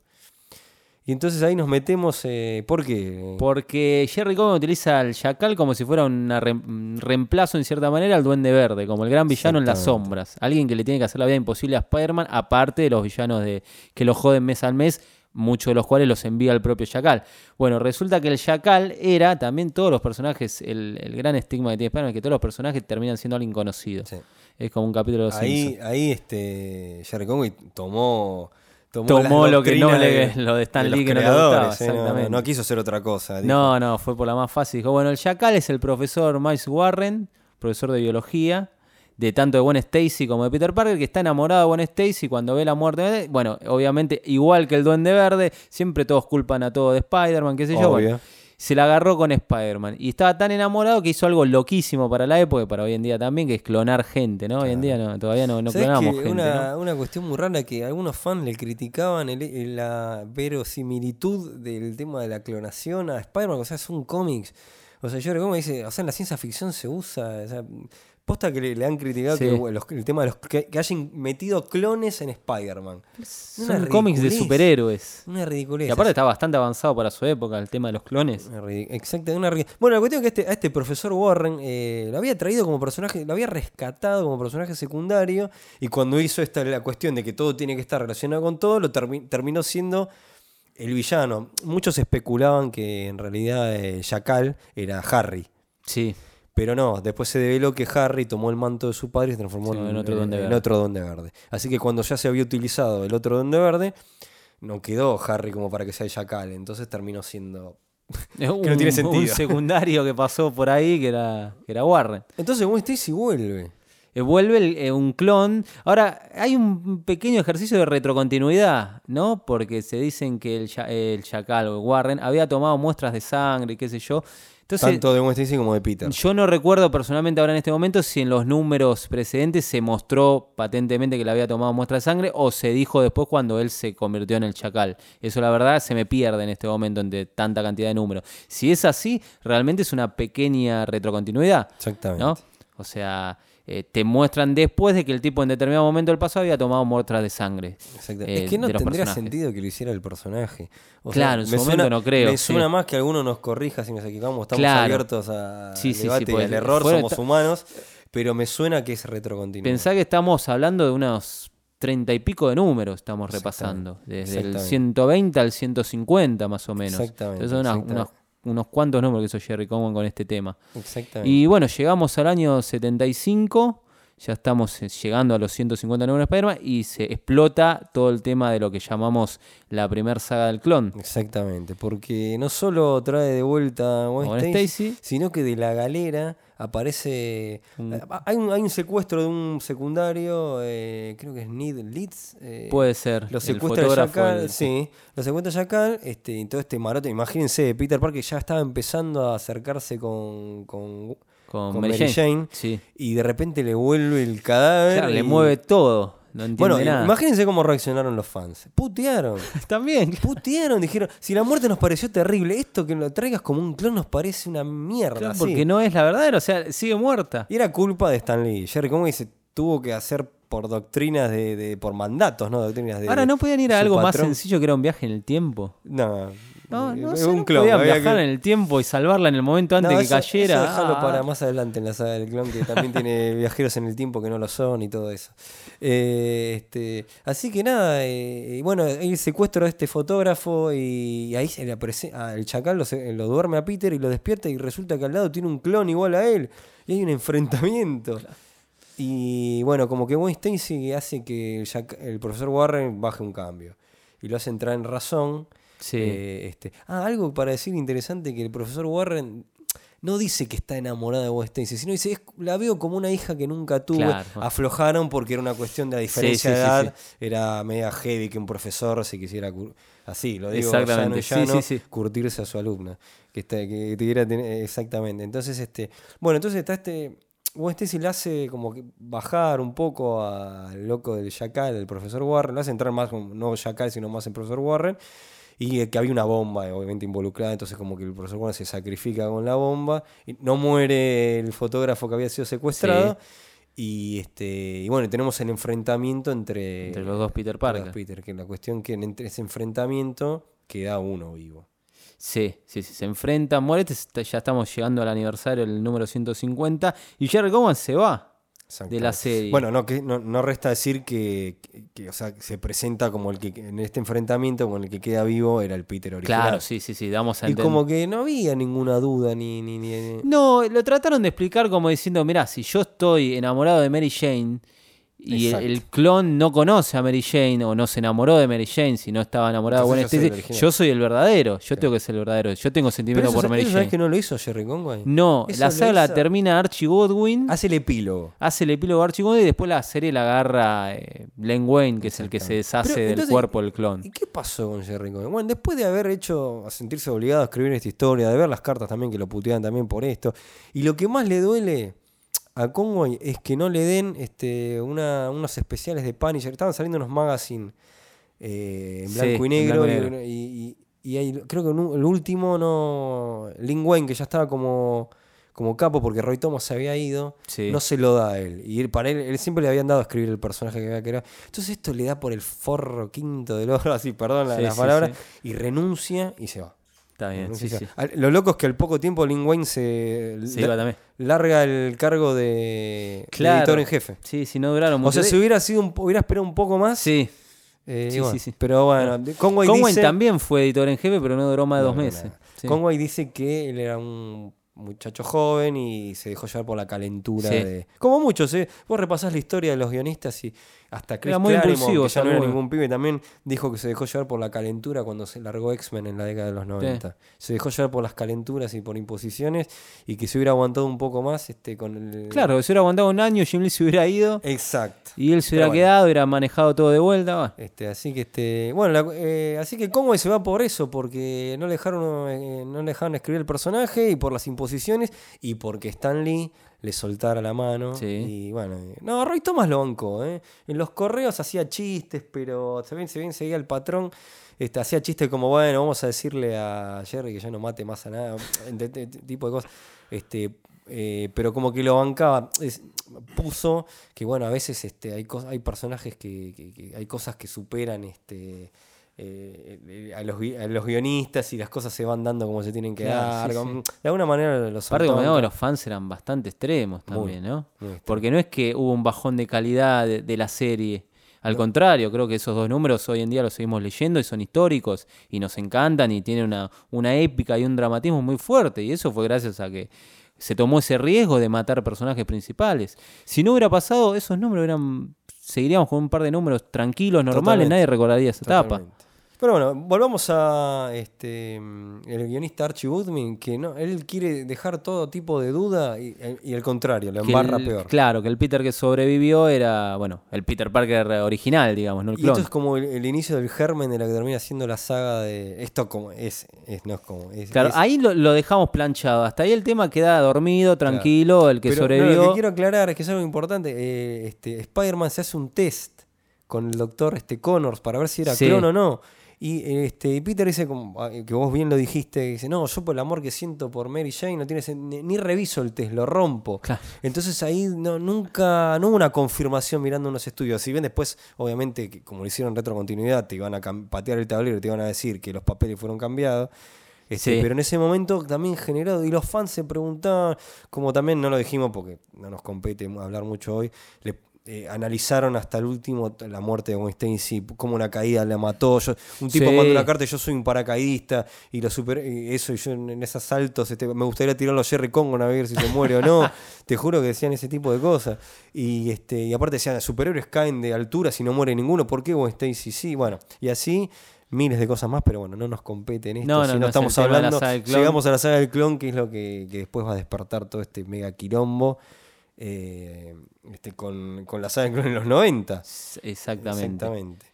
Speaker 2: Y entonces ahí nos metemos. Eh, ¿Por qué?
Speaker 3: Porque Jerry Conway utiliza al Chacal como si fuera un reemplazo en cierta manera al Duende Verde, como el gran villano en las sombras. Alguien que le tiene que hacer la vida imposible a Spider-Man, aparte de los villanos de, que lo joden mes al mes, muchos de los cuales los envía el propio Chacal. Bueno, resulta que el Chacal era también todos los personajes, el, el gran estigma que tiene Spider-Man, que todos los personajes terminan siendo alguien conocido.
Speaker 2: Sí.
Speaker 3: Es como un capítulo de los
Speaker 2: Ahí,
Speaker 3: Simpsons.
Speaker 2: ahí este, Jerry Conway tomó. Tomó,
Speaker 3: lo que no le- lo de Stan Lee que no le gustaba,
Speaker 2: eh, no- no,
Speaker 3: exactamente.
Speaker 2: no quiso hacer otra cosa. dijo.
Speaker 3: No, no, fue por la más fácil. Dijo, bueno, el Chacal es el profesor Miles Warren, profesor de biología, de tanto de Gwen Stacy como de Peter Parker, que está enamorado de Gwen Stacy cuando ve la muerte. de- Bueno, obviamente, igual que el Duende Verde, siempre todos culpan a todo de Spider-Man, qué sé yo.
Speaker 2: Obvio.
Speaker 3: bueno, se la agarró con Spider-Man. Y estaba tan enamorado que hizo algo loquísimo para la época y para hoy en día también, que es clonar gente, ¿no? Hoy en día no, todavía no, no
Speaker 2: ¿Sabés
Speaker 3: clonamos gente,
Speaker 2: una,
Speaker 3: ¿no?
Speaker 2: una cuestión muy rara que algunos fans le criticaban el- el- la verosimilitud del tema de la clonación a Spider-Man, o sea, son cómics. O sea, yo recuerdo dice, o sea, en la ciencia ficción se usa, o sea, posta que le, le han criticado
Speaker 3: Sí.
Speaker 2: que, bueno, los- el tema de los que, que hayan metido clones en Spider-Man.
Speaker 3: Son cómics de superhéroes.
Speaker 2: Una ridiculez.
Speaker 3: Y aparte está bastante avanzado para su época el tema de los clones.
Speaker 2: Exacto, una Bueno, la cuestión es que este, a este profesor Warren eh, lo había traído como personaje, lo había rescatado como personaje secundario y cuando hizo esta la cuestión de que todo tiene que estar relacionado con todo, lo termi- terminó siendo el villano. Muchos especulaban que en realidad eh, Jackal era Harry.
Speaker 3: Sí.
Speaker 2: Pero no, después se develó que Harry tomó el manto de su padre y se transformó
Speaker 3: Sí,
Speaker 2: en,
Speaker 3: en otro Duende
Speaker 2: en
Speaker 3: Verde.
Speaker 2: otro Duende Verde. Así que cuando ya se había utilizado el otro Duende Verde, no quedó Harry como para que sea Jackal. Entonces terminó siendo
Speaker 3: Es un,
Speaker 2: no tiene
Speaker 3: un
Speaker 2: sentido.
Speaker 3: secundario que pasó por ahí que era, que era Warren.
Speaker 2: Entonces Gwen Stacy vuelve.
Speaker 3: Eh, Vuelve el- eh, un clon. Ahora, hay un pequeño ejercicio de retrocontinuidad, ¿no? Porque se dicen que el, el chacal o Warren había tomado muestras de sangre qué sé yo. Entonces,
Speaker 2: Tanto de Gwen Stacy como de Peter.
Speaker 3: yo no recuerdo personalmente ahora en este momento si en los números precedentes se mostró patentemente que le había tomado muestra de sangre o se dijo después cuando él se convirtió en el chacal. Eso la verdad se me pierde en este momento entre tanta cantidad de números. Si es así, realmente es una pequeña retrocontinuidad.
Speaker 2: Exactamente.
Speaker 3: ¿no? O sea, eh, te muestran después de que el tipo en determinado momento del pasado había tomado muestras de sangre.
Speaker 2: Exacto.
Speaker 3: eh,
Speaker 2: es que no tendría
Speaker 3: personajes.
Speaker 2: sentido que lo hiciera el personaje. O
Speaker 3: Claro, en su
Speaker 2: me
Speaker 3: momento no creo,
Speaker 2: Me
Speaker 3: sí.
Speaker 2: suena más que alguno nos corrija si nos equivocamos. Estamos
Speaker 3: Claro.
Speaker 2: abiertos a-
Speaker 3: Sí, sí,
Speaker 2: debate y al error,
Speaker 3: fuera
Speaker 2: somos humanos. Pero me suena que es retrocontinuo.
Speaker 3: Pensá que estamos hablando de unos treinta y pico de números, estamos repasando. Desde el
Speaker 2: Exactamente.
Speaker 3: 120 al 150 más o menos.
Speaker 2: Exactamente,
Speaker 3: Entonces son unas-. Unos, cuantos números que hizo Jerry Cowan con este tema.
Speaker 2: Exactamente.
Speaker 3: Y bueno, llegamos al año 75, ya estamos eh, llegando a los 150 números de Spider-Man y se explota todo el tema de lo que llamamos la primer saga del clon.
Speaker 2: Exactamente, porque no solo trae de vuelta a Gwen Stacy, sino que de la galera aparece...
Speaker 3: Un-
Speaker 2: Hay, un, hay un secuestro de un secundario, eh, creo que es Need Leeds. eh,
Speaker 3: Puede ser.
Speaker 2: Lo secuestra Jackal,
Speaker 3: el-
Speaker 2: sí, lo secuestra Jackal, este, y todo este marote, imagínense, Peter Parker ya estaba empezando a acercarse con, con,
Speaker 3: con,
Speaker 2: con
Speaker 3: Mary Jane.
Speaker 2: Jane.
Speaker 3: Sí.
Speaker 2: y de repente le vuelve el cadáver.
Speaker 3: Claro, le mueve todo. No
Speaker 2: Bueno,
Speaker 3: nada.
Speaker 2: imagínense cómo reaccionaron los fans. Putearon.
Speaker 3: También.
Speaker 2: Putearon, dijeron, si la muerte nos pareció terrible, esto que lo traigas como un clon nos parece una mierda.
Speaker 3: Claro,
Speaker 2: así".
Speaker 3: porque no es la verdadera, o sea, sigue muerta.
Speaker 2: Y era culpa de Stan Lee. Jerry Conway se tuvo que hacer por doctrinas de, de- por mandatos, ¿no? Doctrinas de.
Speaker 3: Ahora no podían ir a algo más sencillo que era un viaje en el tiempo.
Speaker 2: No,
Speaker 3: No, no,
Speaker 2: es
Speaker 3: sé,
Speaker 2: un
Speaker 3: no
Speaker 2: clon. había
Speaker 3: viajar
Speaker 2: que-
Speaker 3: en el tiempo y salvarla en el momento antes
Speaker 2: No,
Speaker 3: que
Speaker 2: eso-
Speaker 3: cayera.
Speaker 2: eso
Speaker 3: Ah,
Speaker 2: para más adelante en la saga del clon, que también tiene viajeros en el tiempo que no lo son y todo eso. Eh, este, así que nada, eh, y bueno, el secuestro de este fotógrafo y ahí se le aparece, ah, el chacal lo, duerme a Peter y lo despierta y resulta que al lado tiene un clon igual a él y hay un enfrentamiento. Y bueno, como que Gwen Stacy hace que el, el profesor Warren baje un cambio y lo hace entrar en razón.
Speaker 3: Sí.
Speaker 2: Eh, este. Ah, algo para decir interesante que el profesor Warren no dice que está enamorada de Gwen Stacy, sino dice, "Es- la veo como una hija que nunca tuve.
Speaker 3: Claro.
Speaker 2: Aflojaron porque era una cuestión de la diferencia
Speaker 3: sí,
Speaker 2: de
Speaker 3: sí,
Speaker 2: edad. Era media heavy que un profesor se quisiera... Así, lo digo llano llano,
Speaker 3: sí, sí.
Speaker 2: curtirse a su alumna. Que, está, que tuviera tener- exactamente. Entonces, este... Bueno, entonces está este... Gwen Stacy le hace como que bajar un poco al loco del Jackal, el profesor Warren, le hace entrar más, no Jackal, sino más el profesor Warren, y que había una bomba obviamente involucrada, entonces como que el profesor Warren se sacrifica con la bomba, y no muere el fotógrafo que había sido secuestrado, y este y bueno, tenemos el enfrentamiento entre,
Speaker 3: Entre los dos Peter
Speaker 2: los
Speaker 3: Parker.
Speaker 2: Peter, que la cuestión que en entre ese enfrentamiento queda uno vivo.
Speaker 3: Sí, sí, sí, se enfrentan, muere. Ya estamos llegando al aniversario, el número 150. Y Jerry Cowan se va de la serie.
Speaker 2: Bueno, no, que, no, no resta decir que, que- que, o sea, se presenta como el que en este enfrentamiento con el que queda vivo era el Peter original.
Speaker 3: claro, sí, sí, sí, damos a
Speaker 2: Y
Speaker 3: entender.
Speaker 2: como que no había ninguna duda ni... ni, ni-
Speaker 3: No, lo trataron de explicar como diciendo, mirá, si yo estoy enamorado de Mary Jane Y el, clon no conoce a Mary Jane o no se enamoró de Mary Jane si no estaba enamorado de Gwen
Speaker 2: Entonces yo soy el
Speaker 3: Stacy.
Speaker 2: original.
Speaker 3: Yo soy el verdadero. Yo tengo que ser el verdadero. Yo tengo sentimiento por Mary Jane.
Speaker 2: sabes que no lo hizo Jerry Conway.
Speaker 3: No, la saga
Speaker 2: hizo-
Speaker 3: termina Archie Goodwin.
Speaker 2: Hace el epílogo.
Speaker 3: Hace el epílogo de Archie Goodwin y después la serie la agarra eh, Len Wayne, que es el que se deshace
Speaker 2: Pero,
Speaker 3: del
Speaker 2: entonces,
Speaker 3: cuerpo del clon.
Speaker 2: ¿Y qué pasó con Jerry Conway? Bueno, después de haber hecho, a sentirse obligado a escribir esta historia, de ver las cartas también que lo puteaban también por esto, y lo que más le duele a Conway es que no le den este, una, unos especiales de Punisher. Estaban saliendo unos magazines eh, en
Speaker 3: Sí,
Speaker 2: blanco y negro,
Speaker 3: blanco y
Speaker 2: y,
Speaker 3: negro.
Speaker 2: y- y- y hay- creo que un- el último no. Lin Wayne, que ya estaba como, como capo porque Roy Thomas se había ido,
Speaker 3: Sí.
Speaker 2: no se lo da a él. Y él, para él, él siempre le habían dado a escribir el personaje que había creado. Entonces esto le da por el forro quinto del oro, así, perdón la,
Speaker 3: Sí,
Speaker 2: la
Speaker 3: sí,
Speaker 2: palabra,
Speaker 3: sí.
Speaker 2: y renuncia y se va.
Speaker 3: Está bien, sí, sí.
Speaker 2: Lo loco es que al poco tiempo Lin Wayne se,
Speaker 3: Se
Speaker 2: la-
Speaker 3: iba también.
Speaker 2: larga el cargo de, editor en jefe.
Speaker 3: Sí, si no duraron mucho.
Speaker 2: O sea, si hubiera sido un, hubiera esperado un poco más.
Speaker 3: Sí.
Speaker 2: eh,
Speaker 3: Sí,
Speaker 2: bueno,
Speaker 3: sí, sí.
Speaker 2: Pero bueno, Conway,
Speaker 3: Conway
Speaker 2: dice,
Speaker 3: también fue editor en jefe, pero no duró más de
Speaker 2: No,
Speaker 3: dos meses. Sí.
Speaker 2: Conway dice que él era un muchacho joven y se dejó llevar por la calentura
Speaker 3: Sí.
Speaker 2: de. Como muchos, ¿eh? Vos repasás la historia de los guionistas y hasta Chris
Speaker 3: Era muy
Speaker 2: Claremont,
Speaker 3: impulsivo,
Speaker 2: que ya no era ningún pibe, también dijo que se dejó llevar por la calentura cuando se largó X-Men en la década de los 90. Se dejó llevar por las calenturas y por imposiciones y que se hubiera aguantado un poco más este, con el.
Speaker 3: Claro, si hubiera aguantado un año, Jim Lee se hubiera ido
Speaker 2: Exacto.
Speaker 3: y él se hubiera
Speaker 2: bueno.
Speaker 3: quedado, hubiera manejado todo de vuelta. va.
Speaker 2: Este, así que este, bueno, la- eh, así que Conway se va por eso, porque no le dejaron, eh, no le dejaron escribir el personaje y por las imposiciones y porque Stan Lee le soltara la mano.
Speaker 3: Sí.
Speaker 2: Y bueno, no, Roy Thomas lo bancó, ¿eh? En los correos hacía chistes, pero se bien, se bien seguía el patrón. Este, hacía chistes como, bueno, vamos a decirle a Jerry que ya no mate más a nada, de- tipo de cosas. Este, eh, pero como que lo bancaba. Es- puso que, bueno, a veces este, hay, hay personajes que, que- que hay cosas que superan este, eh, eh, a, los, a los guionistas y las cosas se van dando como se tienen que
Speaker 3: Claro,
Speaker 2: dar.
Speaker 3: sí,
Speaker 2: como-
Speaker 3: sí.
Speaker 2: De alguna manera los
Speaker 3: Aparte,
Speaker 2: soltó
Speaker 3: como
Speaker 2: bancar.
Speaker 3: los fans eran bastante extremos
Speaker 2: Muy,
Speaker 3: también, ¿no?
Speaker 2: muy.
Speaker 3: Porque no es que hubo un bajón de calidad de, de la serie. Al contrario, creo que esos dos números hoy en día los seguimos leyendo y son históricos y nos encantan y tienen una, una épica y un dramatismo muy fuerte. Y eso fue gracias a que se tomó ese riesgo de matar personajes principales. Si no hubiera pasado, esos números hubieran. Seguiríamos con un par de números tranquilos, normales,
Speaker 2: Totalmente.
Speaker 3: nadie recordaría esa etapa.
Speaker 2: Pero bueno, volvamos a este el guionista Archie Goodman, que no, él quiere dejar todo tipo de duda y, y al contrario,
Speaker 3: Que
Speaker 2: embarra
Speaker 3: el-
Speaker 2: peor.
Speaker 3: Claro, que el Peter que sobrevivió era, bueno, el Peter Parker original, digamos, no el
Speaker 2: Y
Speaker 3: clon.
Speaker 2: esto es como el, el inicio del germen de la que termina siendo la saga de. Esto como es, es no es como. Es,
Speaker 3: Claro,
Speaker 2: es-
Speaker 3: ahí lo, lo dejamos planchado. Hasta ahí el tema queda dormido, tranquilo, el que
Speaker 2: Pero, no,
Speaker 3: sobrevivió.
Speaker 2: lo que quiero aclarar es que es algo importante. eh, este, Spider-Man se hace un test con el doctor este, Connors para ver si era
Speaker 3: Sí.
Speaker 2: clon o no. Y este, Peter dice, como, ah, que vos bien lo dijiste, dice, no, yo por el amor que siento por Mary Jane no tiene ni, ni reviso el test, lo rompo.
Speaker 3: Claro.
Speaker 2: Entonces ahí no, nunca, no hubo una confirmación mirando unos estudios. Si bien después, obviamente, como lo hicieron retrocontinuidad, te iban a patear el tablero y te iban a decir que los papeles fueron cambiados. Este,
Speaker 3: Sí.
Speaker 2: Pero en ese momento también generó, y los fans se preguntaban, como también no lo dijimos porque no nos compete hablar mucho hoy, le, eh, analizaron hasta el último la muerte de Gwen Stacy, cómo una caída la mató. Yo, un tipo
Speaker 3: Sí.
Speaker 2: manda una carta y yo soy un paracaidista y lo super, eso y yo en, en esos saltos este, me gustaría tirarlo a Jerry Congo a ver si se muere o no. Te juro que decían ese tipo de cosas. Y este y aparte decían, superhéroes caen de altura si no muere ninguno, ¿por qué Gwen Stacy sí? Bueno, y así miles de cosas más, pero bueno, no nos compete en esto.
Speaker 3: No, no,
Speaker 2: si
Speaker 3: no
Speaker 2: no
Speaker 3: es
Speaker 2: estamos hablando, llegamos a la saga del clon, que es lo que, que después va a despertar todo este mega quilombo. Eh, este, con, con la saga en los 90.
Speaker 3: S- Exactamente.
Speaker 2: Exactamente.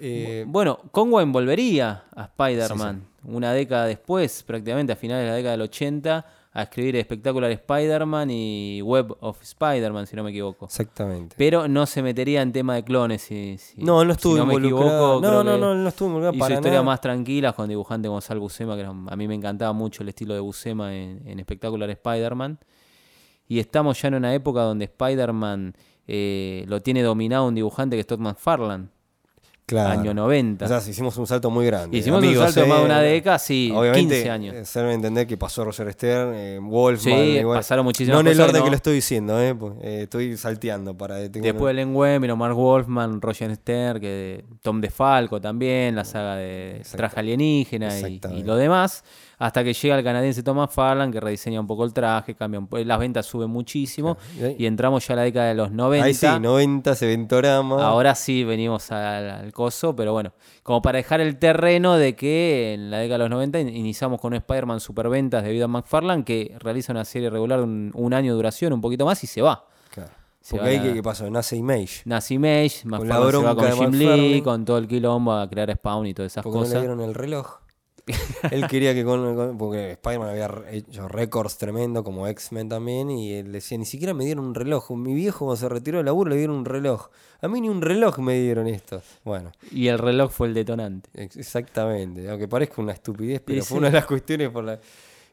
Speaker 2: Eh,
Speaker 3: Bueno, Conway volvería a Spider-Man una década después, prácticamente a finales de la década del 80, a escribir Spectacular Spider-Man y Web of Spider-Man, si no me equivoco.
Speaker 2: exactamente.
Speaker 3: Pero no se metería en tema de clones. Si, si-
Speaker 2: no, no
Speaker 3: si
Speaker 2: estuvo
Speaker 3: no me equivoco,
Speaker 2: no, no,
Speaker 3: que
Speaker 2: no, no estuvo involucrado
Speaker 3: Hizo
Speaker 2: para
Speaker 3: historias más tranquilas con dibujante Gonzalo Buscema, que a mí me encantaba mucho el estilo de Buscema en, en Spectacular Spider-Man. Y estamos ya en una época donde Spider-Man eh, lo tiene dominado un dibujante que es Todd McFarlane.
Speaker 2: Claro.
Speaker 3: año 90.
Speaker 2: O sea, hicimos un salto muy grande.
Speaker 3: Hicimos
Speaker 2: Amigos,
Speaker 3: un salto de más de una
Speaker 2: eh,
Speaker 3: década, sí,
Speaker 2: Obviamente,
Speaker 3: 15 años.
Speaker 2: eh, se debe entender que pasó Roger Stern, eh, Wolfman,
Speaker 3: Sí,
Speaker 2: igual.
Speaker 3: pasaron muchísimas
Speaker 2: No en el orden que, lo estoy diciendo, eh, pues, estoy salteando para
Speaker 3: Después Len Wein vino Mark Wolfman, Roger Stern, que Tom DeFalco también, la saga de traje alienígena y lo demás, hasta que llega el canadiense Thomas Farland, que rediseña un poco el traje, cambia un las ventas suben muchísimo,
Speaker 2: Y
Speaker 3: entramos ya a la década de los 90.
Speaker 2: Ahí sí, 90, Eventorama.
Speaker 3: Ahora sí venimos al, al coso, pero bueno, como para dejar el terreno de que en la década de los 90 in- iniciamos con un Spider-Man superventas debido a McFarlane, que realiza una serie regular de un, un año de duración, un poquito más, y se va. Se
Speaker 2: Porque ahí,
Speaker 3: la-
Speaker 2: ¿qué, pasó? Nace Image.
Speaker 3: Nazi Mage,
Speaker 2: la
Speaker 3: McFarlane se va con Jim Lee, con todo el quilombo a crear Spawn y todas esas
Speaker 2: Porque no le
Speaker 3: cosas.
Speaker 2: dieron el reloj. él quería que con, con- porque Spider-Man había hecho récords tremendo como X-Men también y él decía, ni siquiera me dieron un reloj. Mi viejo cuando se retiró del laburo le dieron un reloj. A mí ni un reloj me dieron esto. Bueno,
Speaker 3: Y el reloj fue el detonante.
Speaker 2: ex- exactamente. Aunque parezca una estupidez, pero fue
Speaker 3: sí.
Speaker 2: una de las cuestiones por la...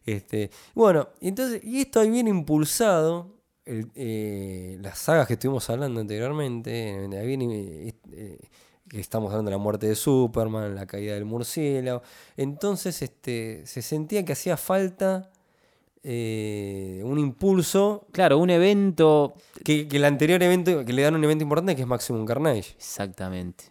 Speaker 2: Este, bueno, entonces, y esto ahí viene impulsado, el- eh, las sagas que estuvimos hablando anteriormente, eh, ahí viene, eh, que estamos hablando de la muerte de Superman, la caída del murciélago, entonces este, se sentía que hacía falta eh, un impulso,
Speaker 3: Claro, un evento.
Speaker 2: que, que el anterior evento, que le dan un evento importante que es Maximum Carnage.
Speaker 3: Exactamente.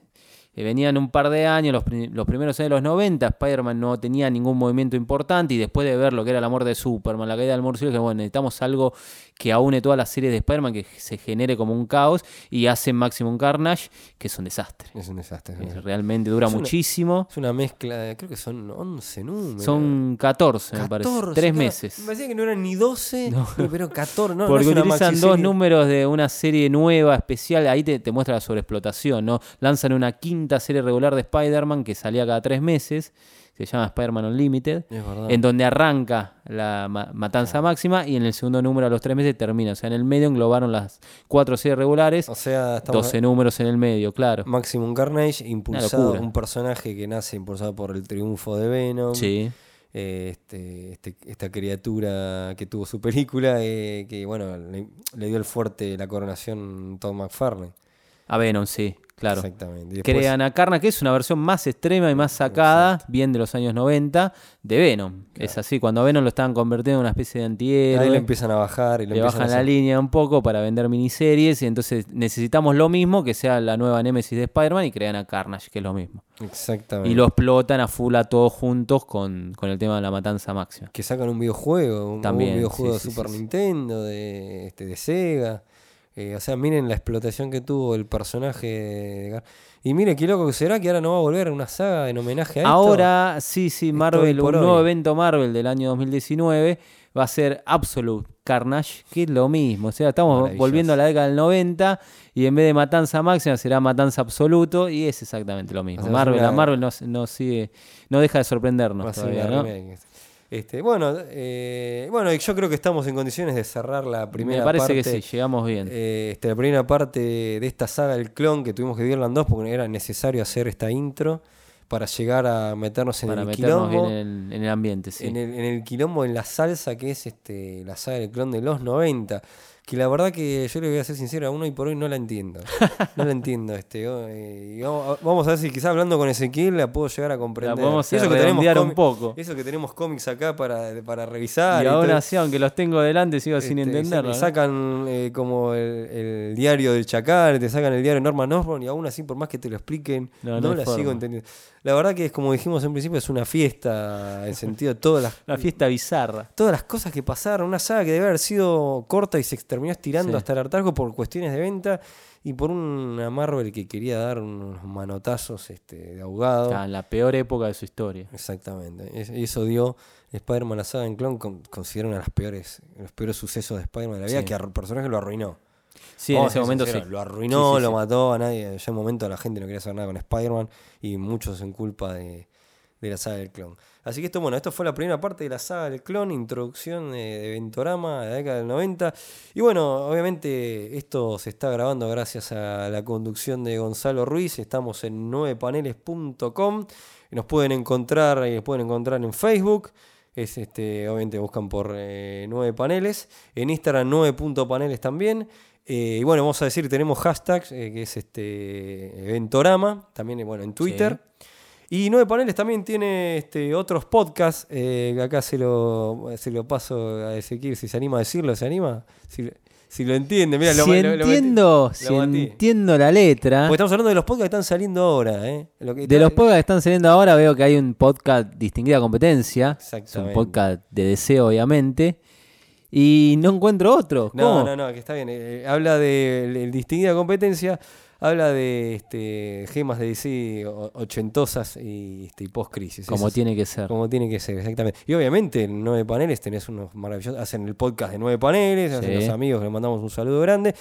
Speaker 3: Eh, venían un par de años, los, pri- los primeros años de los 90, Spider-Man no tenía ningún movimiento importante y después de ver lo que era la muerte de Superman, la caída del murciélago, que bueno, necesitamos algo que aúne todas las series de Spider-Man, que se genere como un caos y hacen Maximum Carnage, que es un desastre.
Speaker 2: Es un desastre. es
Speaker 3: realmente dura
Speaker 2: Es una-
Speaker 3: muchísimo.
Speaker 2: Es una mezcla, de- creo que son 11 números.
Speaker 3: Son 14, me parece.
Speaker 2: 14,
Speaker 3: Tres
Speaker 2: claro.
Speaker 3: meses.
Speaker 2: Me parecía que no eran ni 12, pero 14. No, no
Speaker 3: Porque
Speaker 2: una
Speaker 3: utilizan dos números de una serie nueva, especial. Ahí te, te muestra la sobreexplotación, ¿no? Lanzan una quinta serie regular de Spider-Man que salía cada tres meses. Se llama Spider-Man Unlimited. En donde arranca la ma- matanza máxima y en el segundo número a los tres meses termina. O sea, en el medio englobaron las cuatro series regulares.
Speaker 2: O sea, estamos
Speaker 3: 12 números en el medio, claro.
Speaker 2: Maximum Carnage, impulsado, un personaje que nace impulsado por el triunfo de Venom.
Speaker 3: Sí.
Speaker 2: Eh, este, este- esta criatura que tuvo su película, eh, que bueno, le, le dio el fuerte la coronación Tom McFarlane.
Speaker 3: A Venom, sí, claro.
Speaker 2: Exactamente. Y después-
Speaker 3: Crean a Carna, que es una versión más extrema y más sacada, bien de los años 90, de Venom. Es así, cuando a Venom lo estaban convirtiendo en una especie de antihéroe.
Speaker 2: ahí le empiezan a bajar y lo
Speaker 3: le bajan
Speaker 2: a
Speaker 3: la línea un poco para vender miniseries y entonces necesitamos lo mismo que sea la nueva Némesis de Spider-Man y crean a Carnage, que es lo mismo.
Speaker 2: Exactamente.
Speaker 3: Y lo explotan a full a todos juntos con, con el tema de la matanza máxima.
Speaker 2: que sacan un videojuego, un,
Speaker 3: También,
Speaker 2: un videojuego
Speaker 3: sí,
Speaker 2: de
Speaker 3: sí,
Speaker 2: Super
Speaker 3: sí.
Speaker 2: Nintendo, de, este, de Sega. Eh, o sea, miren la explotación que tuvo el personaje de Y mire qué loco que será que ahora no va a volver a una saga en homenaje a esto.
Speaker 3: Ahora, sí, sí, Marvel, un nuevo evento Marvel del año 2019 va a ser Absolute Carnage, que es lo mismo. O sea, estamos volviendo a la década del 90 y en vez de Matanza Máxima será Matanza Absoluto y es exactamente lo mismo.
Speaker 2: O sea, es
Speaker 3: Marvel,
Speaker 2: una-
Speaker 3: la Marvel no, no sigue, no deja de sorprendernos
Speaker 2: a
Speaker 3: todavía, ¿no?
Speaker 2: Este, bueno, eh, bueno, yo creo que estamos en condiciones de cerrar la primera
Speaker 3: Me parece
Speaker 2: parte.
Speaker 3: que sí, llegamos bien.
Speaker 2: eh, este, la primera parte de esta saga del clon que tuvimos que dividirla en dos porque era necesario hacer esta intro para llegar a meternos en
Speaker 3: para
Speaker 2: el
Speaker 3: meternos
Speaker 2: quilombo.
Speaker 3: bien en el, en el ambiente, sí.
Speaker 2: en, el, en el quilombo, en la salsa que es este la saga del clon de los 90. Que la verdad que yo le voy a ser sincero, aún hoy por hoy no la entiendo. No la entiendo. este oh, eh, y vamos, vamos a ver si quizás hablando con Ezequiel la puedo llegar a comprender.
Speaker 3: La podemos
Speaker 2: Y eso que tenemos
Speaker 3: un poco.
Speaker 2: Eso que tenemos cómics acá para, para revisar.
Speaker 3: Y aún
Speaker 2: todo.
Speaker 3: así, aunque los tengo delante, sigo sin
Speaker 2: Este,
Speaker 3: entenderlo.
Speaker 2: y
Speaker 3: ¿no?
Speaker 2: sacan eh, como el, el diario del Chacal, te sacan el diario Norman Osborn y aún así, por más que te lo expliquen,
Speaker 3: No,
Speaker 2: no,
Speaker 3: no hay
Speaker 2: la
Speaker 3: forma.
Speaker 2: sigo entendiendo. La verdad que es como dijimos en principio, es una fiesta en sentido de todas las,
Speaker 3: Una fiesta bizarra.
Speaker 2: todas las cosas que pasaron. Una saga que debe haber sido corta y se terminó estirando
Speaker 3: Sí.
Speaker 2: hasta el hartazgo por cuestiones de venta y por una Marvel que quería dar unos manotazos este, de ahogado.
Speaker 3: En la peor época de su historia.
Speaker 2: Exactamente. Y eso dio Spider-Man la saga en clon, con- considero una de las peores, los peores sucesos de Spider-Man de la vida,
Speaker 3: Sí.
Speaker 2: que al personaje lo arruinó.
Speaker 3: Sí, en
Speaker 2: Vamos
Speaker 3: ese momento sí.
Speaker 2: Lo arruinó,
Speaker 3: Sí, sí,
Speaker 2: lo mató a nadie. Ya en un momento la gente no quería hacer nada con Spider-Man y muchos en culpa de, de la saga del clon. Así que esto, bueno, esto fue la primera parte de la saga del clon, introducción de, de Ventorama de la década del 90. Y bueno, obviamente esto se está grabando gracias a la conducción de Gonzalo Ruiz. Estamos en 9paneles.com. Nos pueden encontrar, eh, pueden encontrar en Facebook. Es este, obviamente buscan por eh, 9 paneles. En Instagram 9.paneles también. Eh, y bueno, vamos a decir, tenemos hashtags, eh, que es este Eventorama, también eh, bueno, en Twitter. Y Nueve Paneles también tiene este, otros podcasts, eh, acá se lo, se lo paso a Ezequiel, si se anima a decirlo, ¿se anima? Si, si lo entiende, mira, lo,
Speaker 3: si
Speaker 2: lo-
Speaker 3: entiendo, si
Speaker 2: lo metí.
Speaker 3: entiendo la letra.
Speaker 2: Porque estamos hablando de los podcasts que están saliendo ahora, ¿eh? Lo que-
Speaker 3: De los podcasts que están saliendo ahora veo que hay un podcast Distinguida Competencia. Es un podcast de deseo, obviamente. Y no encuentro otro.
Speaker 2: No,
Speaker 3: ¿Cómo?
Speaker 2: no, no, que está bien. eh, habla de el- distinguida competencia, habla de este, gemas de DC ochentosas y, este, y post-crisis.
Speaker 3: Como tiene que ser.
Speaker 2: Como tiene que ser, exactamente. Y obviamente en Nueve Paneles tenés unos maravillosos, hacen el podcast de Nueve Paneles, hacen los amigos, les mandamos un saludo grande.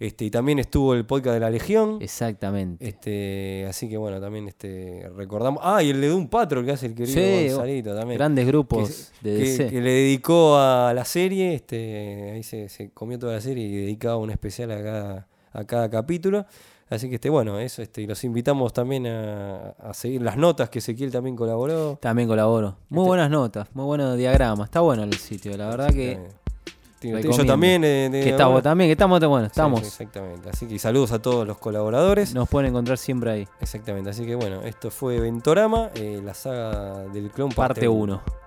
Speaker 2: Este, y también estuvo el podcast de la Legión.
Speaker 3: Exactamente.
Speaker 2: Este, así que bueno, también este, recordamos. Ah, y el de un Patrol que hace el querido
Speaker 3: Sí,
Speaker 2: Gonzalito también.
Speaker 3: Grandes grupos
Speaker 2: que,
Speaker 3: de
Speaker 2: que-
Speaker 3: DC.
Speaker 2: que le dedicó a la serie, este, ahí se, se comió toda la serie y dedicaba un especial a cada, a cada capítulo. Así que este, bueno, eso, este, y los invitamos también a, a seguir las notas que Ezequiel también colaboró.
Speaker 3: También colaboro. Muy
Speaker 2: Este-
Speaker 3: buenas notas, muy buenos diagramas. Está bueno el sitio, la verdad que.
Speaker 2: Yo también. eh, de-
Speaker 3: que estamos también, que estamos, bueno, estamos.
Speaker 2: sí, exactamente. Así que saludos a todos los colaboradores.
Speaker 3: Nos pueden encontrar siempre ahí.
Speaker 2: Exactamente. Así que bueno, esto fue Ventorama, eh, la saga del clon
Speaker 3: Parte
Speaker 2: uno.
Speaker 3: 1.